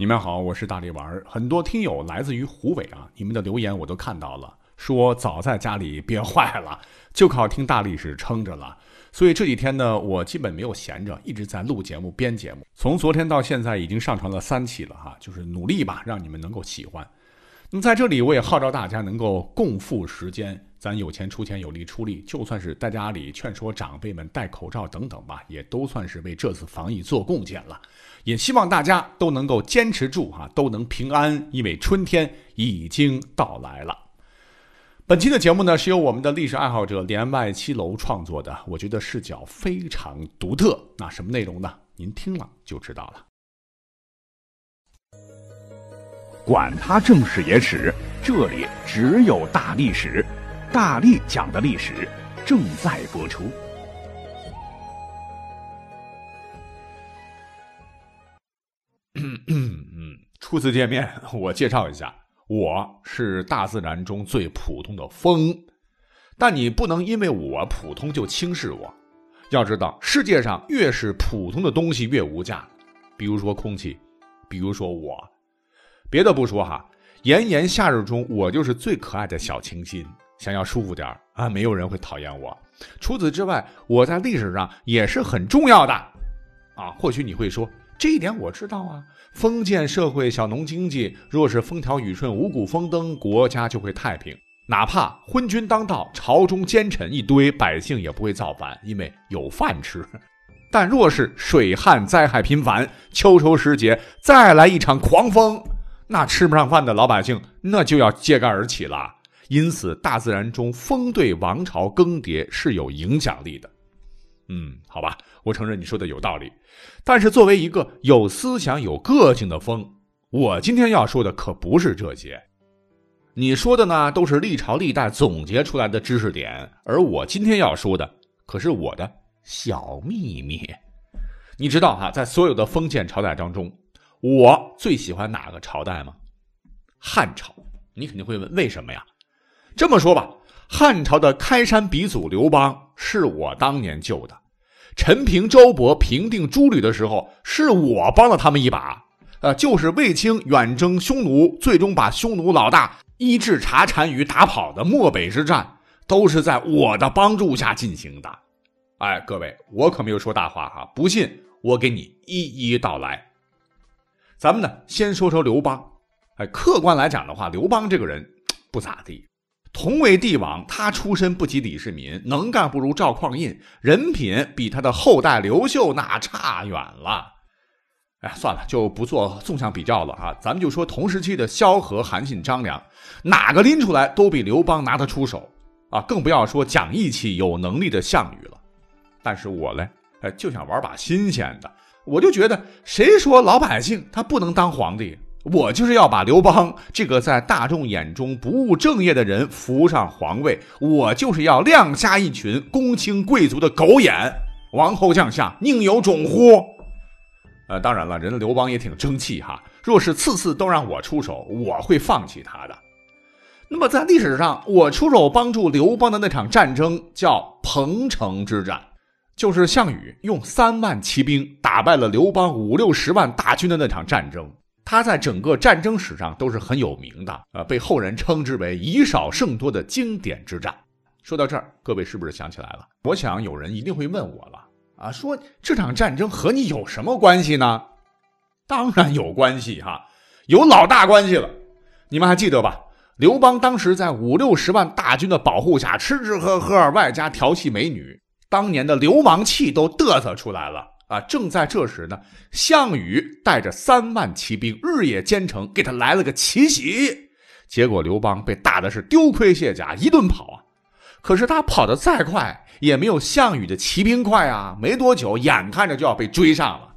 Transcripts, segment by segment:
你们好，我是大力丸。很多听友来自于湖北啊，你们的留言我都看到了，说早在家里憋坏了，就靠听大力士撑着了。所以这几天呢，我基本没有闲着，一直在录节目、编节目。从昨天到现在，已经上传了三期了哈，就是努力吧，让你们能够喜欢。那么在这里，我也号召大家能够共赴时间，咱有钱出钱，有力出力，就算是在家里劝说长辈们戴口罩等等吧，也都算是为这次防疫做贡献了。也希望大家都能够坚持住哈，都能平安，因为春天已经到来了。本期的节目呢，是由我们的历史爱好者连外七楼创作的，我觉得视角非常独特。那什么内容呢？您听了就知道了。管他正史野史，这里只有大历史，大力讲的历史正在播出。初次见面，我介绍一下，我是大自然中最普通的风，但你不能因为我普通就轻视我。要知道，世界上越是普通的东西越无价，比如说空气，比如说我。别的不说哈，炎炎夏日中，我就是最可爱的小清新。想要舒服点啊，没有人会讨厌我。除此之外，我在历史上也是很重要的啊。或许你会说。这一点我知道啊，封建社会小农经济，若是风调雨顺、五谷丰登，国家就会太平。哪怕昏君当道，朝中奸臣一堆，百姓也不会造反，因为有饭吃。但若是水旱灾害频繁，秋收时节再来一场狂风，那吃不上饭的老百姓那就要揭竿而起了。因此，大自然中风对王朝更迭是有影响力的。嗯，好吧，我承认你说的有道理。但是作为一个有思想、有个性的风，我今天要说的可不是这些。你说的呢，都是历朝历代总结出来的知识点，而我今天要说的可是我的小秘密。你知道哈，在所有的封建朝代当中，我最喜欢哪个朝代吗？汉朝。你肯定会问为什么呀？这么说吧，汉朝的开山鼻祖刘邦是我当年救的。陈平、周勃平定诸吕的时候，是我帮了他们一把。呃，就是卫青远征匈奴，最终把匈奴老大伊稚茶单于打跑的漠北之战，都是在我的帮助下进行的。哎，各位，我可没有说大话哈，不信我给你一一道来。咱们呢，先说说刘邦。哎，客观来讲的话，刘邦这个人 不咋地。同为帝王，他出身不及李世民，能干不如赵匡胤，人品比他的后代刘秀那差远了。哎，算了，就不做纵向比较了啊，咱们就说同时期的萧何、韩信、张良，哪个拎出来都比刘邦拿得出手啊！更不要说讲义气、有能力的项羽了。但是我嘞，哎，就想玩把新鲜的，我就觉得，谁说老百姓他不能当皇帝？我就是要把刘邦这个在大众眼中不务正业的人扶上皇位，我就是要亮瞎一群公卿贵族的狗眼。王侯将相宁有种乎？呃，当然了，人刘邦也挺争气哈。若是次次都让我出手，我会放弃他的。那么在历史上，我出手帮助刘邦的那场战争叫彭城之战，就是项羽用三万骑兵打败了刘邦五六十万大军的那场战争。他在整个战争史上都是很有名的，呃，被后人称之为以少胜多的经典之战。说到这儿，各位是不是想起来了？我想有人一定会问我了，啊，说这场战争和你有什么关系呢？当然有关系哈，有老大关系了。你们还记得吧？刘邦当时在五六十万大军的保护下，吃吃喝喝，外加调戏美女，当年的流氓气都嘚瑟出来了。啊！正在这时呢，项羽带着三万骑兵日夜兼程，给他来了个奇袭。结果刘邦被打的是丢盔卸甲，一顿跑啊！可是他跑得再快，也没有项羽的骑兵快啊！没多久，眼看着就要被追上了。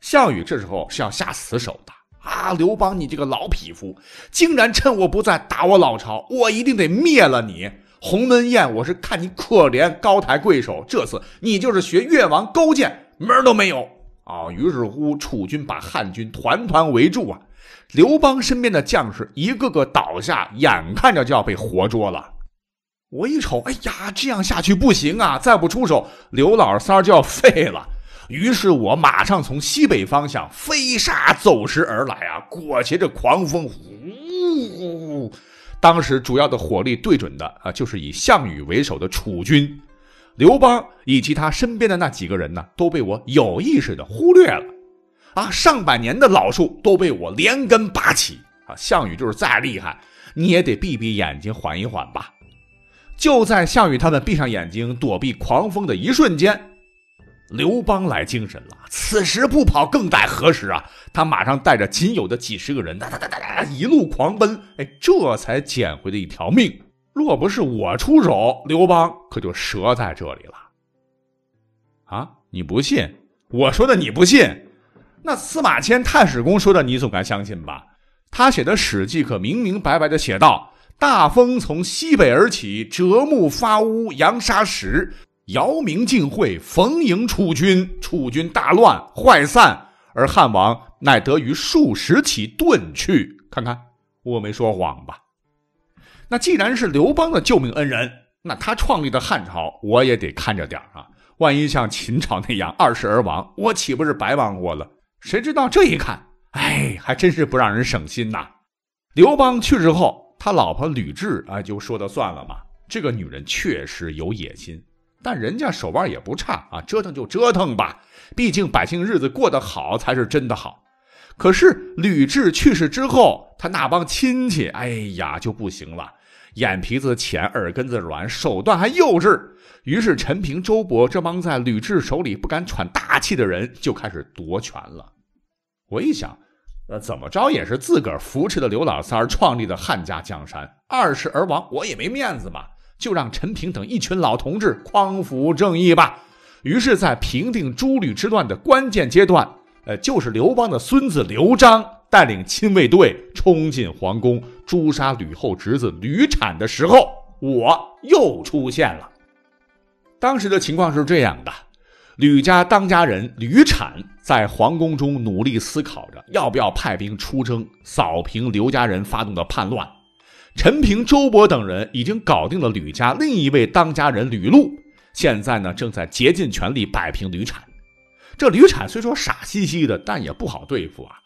项羽这时候是要下死手的啊！刘邦，你这个老匹夫，竟然趁我不在打我老巢，我一定得灭了你！鸿门宴，我是看你可怜，高抬贵手。这次你就是学越王勾践。门都没有啊！于是乎，楚军把汉军团团围住啊！刘邦身边的将士一个个倒下，眼看着就要被活捉了。我一瞅，哎呀，这样下去不行啊！再不出手，刘老三就要废了。于是我马上从西北方向飞沙走石而来啊，裹挟着狂风，呼！当时主要的火力对准的啊，就是以项羽为首的楚军，刘邦以及他身边的那几个人呢，都被我有意识的忽略了。啊，上百年的老树都被我连根拔起啊！项羽就是再厉害，你也得闭闭眼睛缓一缓吧。就在项羽他们闭上眼睛躲避狂风的一瞬间，刘邦来精神了。此时不跑更待何时啊？他马上带着仅有的几十个人，哒哒哒哒哒，一路狂奔。哎，这才捡回了一条命。若不是我出手，刘邦可就折在这里了。啊，你不信？我说的你不信？那司马迁太史公说的，你总该相信吧？他写的《史记》可明明白白的写道：“大风从西北而起，折木发乌，扬沙石，姚明进会，逢迎楚军。楚军大乱，坏散，而汉王乃得于数十骑遁去。看看，我没说谎吧？那既然是刘邦的救命恩人，那他创立的汉朝，我也得看着点啊！万一像秦朝那样二世而亡，我岂不是白忙活了？”谁知道这一看，哎，还真是不让人省心呐！刘邦去世后，他老婆吕雉啊，就说的算了嘛。这个女人确实有野心，但人家手腕也不差啊，折腾就折腾吧。毕竟百姓日子过得好才是真的好。可是吕雉去世之后，他那帮亲戚，哎呀，就不行了，眼皮子浅，耳根子软，手段还幼稚。于是陈平、周勃这帮在吕雉手里不敢喘大气的人就开始夺权了。我一想，呃，怎么着也是自个儿扶持的刘老三创立的汉家江山，二世而亡，我也没面子嘛，就让陈平等一群老同志匡扶正义吧。于是，在平定诸吕之乱的关键阶段，呃，就是刘邦的孙子刘璋带领亲卫队冲进皇宫诛杀吕后侄子吕产的时候，我又出现了。当时的情况是这样的：吕家当家人吕产在皇宫中努力思考着要不要派兵出征扫平刘家人发动的叛乱。陈平、周勃等人已经搞定了吕家另一位当家人吕禄，现在呢正在竭尽全力摆平吕产。这吕产虽说傻兮兮的，但也不好对付啊。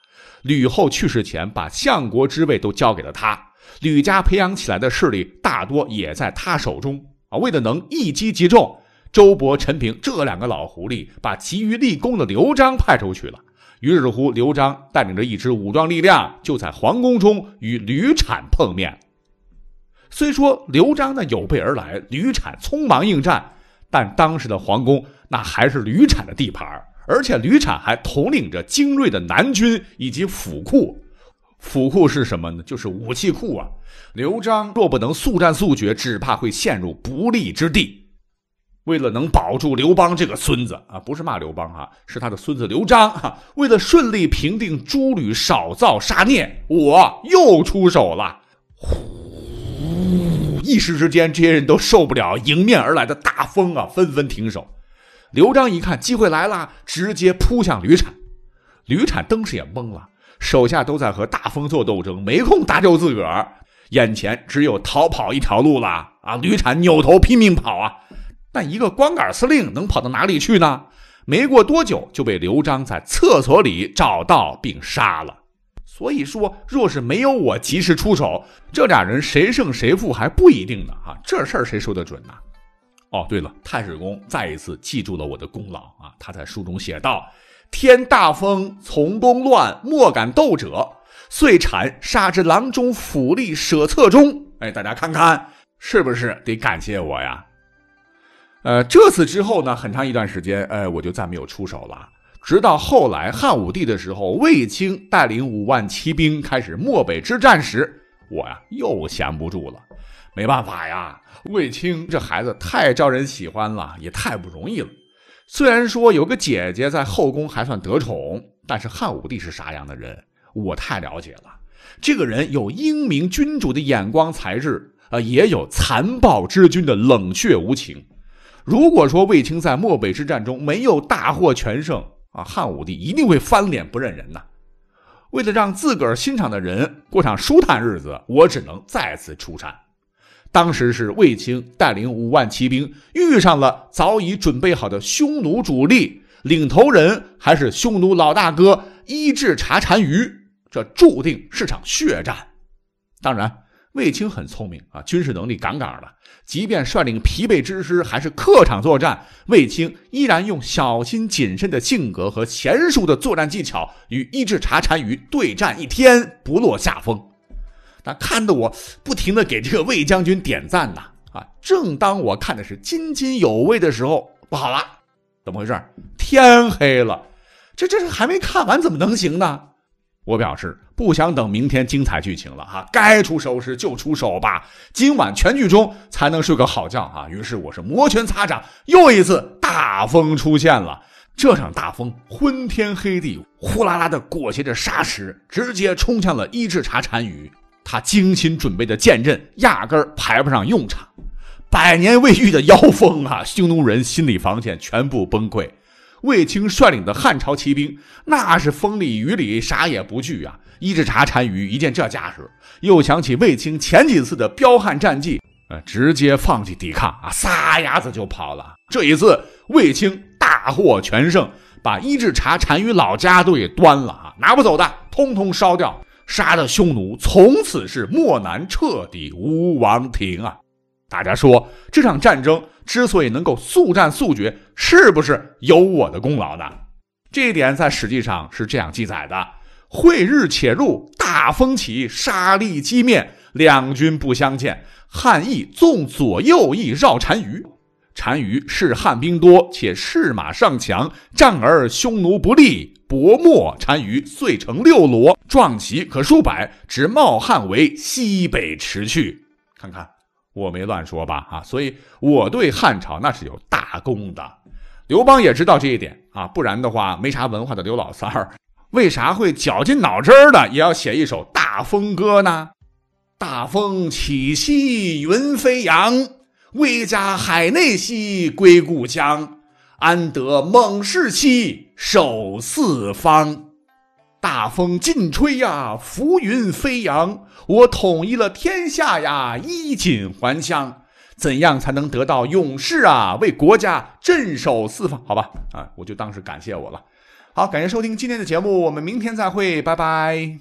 吕后去世前把相国之位都交给了他，吕家培养起来的势力大多也在他手中啊。为了能一击即中。周勃、陈平这两个老狐狸把急于立功的刘璋派出去了。于是乎，刘璋带领着一支武装力量，就在皇宫中与吕产碰面。虽说刘璋呢有备而来，吕产匆忙应战，但当时的皇宫那还是吕产的地盘，而且吕产还统领着精锐的南军以及府库。府库是什么呢？就是武器库啊！刘璋若不能速战速决，只怕会陷入不利之地。为了能保住刘邦这个孙子啊，不是骂刘邦哈，是他的孙子刘璋哈。为了顺利平定诸吕少造杀孽，我又出手了。呼呜！一时之间，这些人都受不了迎面而来的大风啊，纷纷停手。刘璋一看机会来了，直接扑向吕产。吕产当时也懵了，手下都在和大风做斗争，没空搭救自个儿，眼前只有逃跑一条路了啊！吕产扭头拼命跑啊！但一个光杆司令能跑到哪里去呢？没过多久就被刘璋在厕所里找到并杀了。所以说，若是没有我及时出手，这俩人谁胜谁负还不一定呢。啊，这事儿谁说得准呢？哦，对了，太史公再一次记住了我的功劳啊！他在书中写道：“天大风，从公乱，莫敢斗者，遂产杀之郎中府吏舍册中。”哎，大家看看是不是得感谢我呀？呃，这次之后呢，很长一段时间，呃，我就再没有出手了。直到后来汉武帝的时候，卫青带领五万骑兵开始漠北之战时，我呀又闲不住了。没办法呀，卫青这孩子太招人喜欢了，也太不容易了。虽然说有个姐姐在后宫还算得宠，但是汉武帝是啥样的人，我太了解了。这个人有英明君主的眼光才智，呃，也有残暴之君的冷血无情。如果说卫青在漠北之战中没有大获全胜啊，汉武帝一定会翻脸不认人呐。为了让自个儿欣赏的人过上舒坦日子，我只能再次出战。当时是卫青带领五万骑兵遇上了早已准备好的匈奴主力，领头人还是匈奴老大哥伊稚茶单于，这注定是场血战。当然，卫青很聪明啊，军事能力杠杠的。即便率领疲惫之师，还是客场作战，卫青依然用小心谨慎的性格和娴熟的作战技巧，与伊稚茶单于对战一天不落下风。那看得我不停的给这个魏将军点赞呐！啊，正当我看的是津津有味的时候，不好了，怎么回事？天黑了，这这还没看完，怎么能行呢？我表示不想等明天精彩剧情了哈，该出手时就出手吧，今晚全剧终才能睡个好觉啊！于是我是摩拳擦掌，又一次大风出现了。这场大风昏天黑地，呼啦啦的裹挟着沙石，直接冲向了伊稚茶单于。他精心准备的剑阵压根儿排不上用场，百年未遇的妖风啊！匈奴人心理防线全部崩溃。卫青率领的汉朝骑兵，那是风里雨里啥也不惧啊！伊稚茶单于一见这架势，又想起卫青前几次的彪悍战绩，呃，直接放弃抵抗啊，撒丫子就跑了。这一次，卫青大获全胜，把伊稚茶单于老家都给端了啊！拿不走的，通通烧掉，杀的匈奴从此是漠南彻底无王庭啊！大家说这场战争之所以能够速战速决，是不是有我的功劳呢？这一点在史记上是这样记载的：晦日且入，大风起，沙砾击面，两军不相见。汉义纵左右翼绕单于，单于是汉兵多，且士马上强，战而匈奴不利，薄没单于，遂成六罗，壮旗可数百，直冒汉为西北驰去。看看。我没乱说吧？啊，所以我对汉朝那是有大功的。刘邦也知道这一点啊，不然的话，没啥文化的刘老三儿，为啥会绞尽脑汁的也要写一首大风歌呢？大风起兮云飞扬，威加海内兮归故乡，安得猛士兮守四方。大风劲吹呀，浮云飞扬。我统一了天下呀，衣锦还乡。怎样才能得到勇士啊？为国家镇守四方？好吧，啊，我就当是感谢我了。好，感谢收听今天的节目，我们明天再会，拜拜。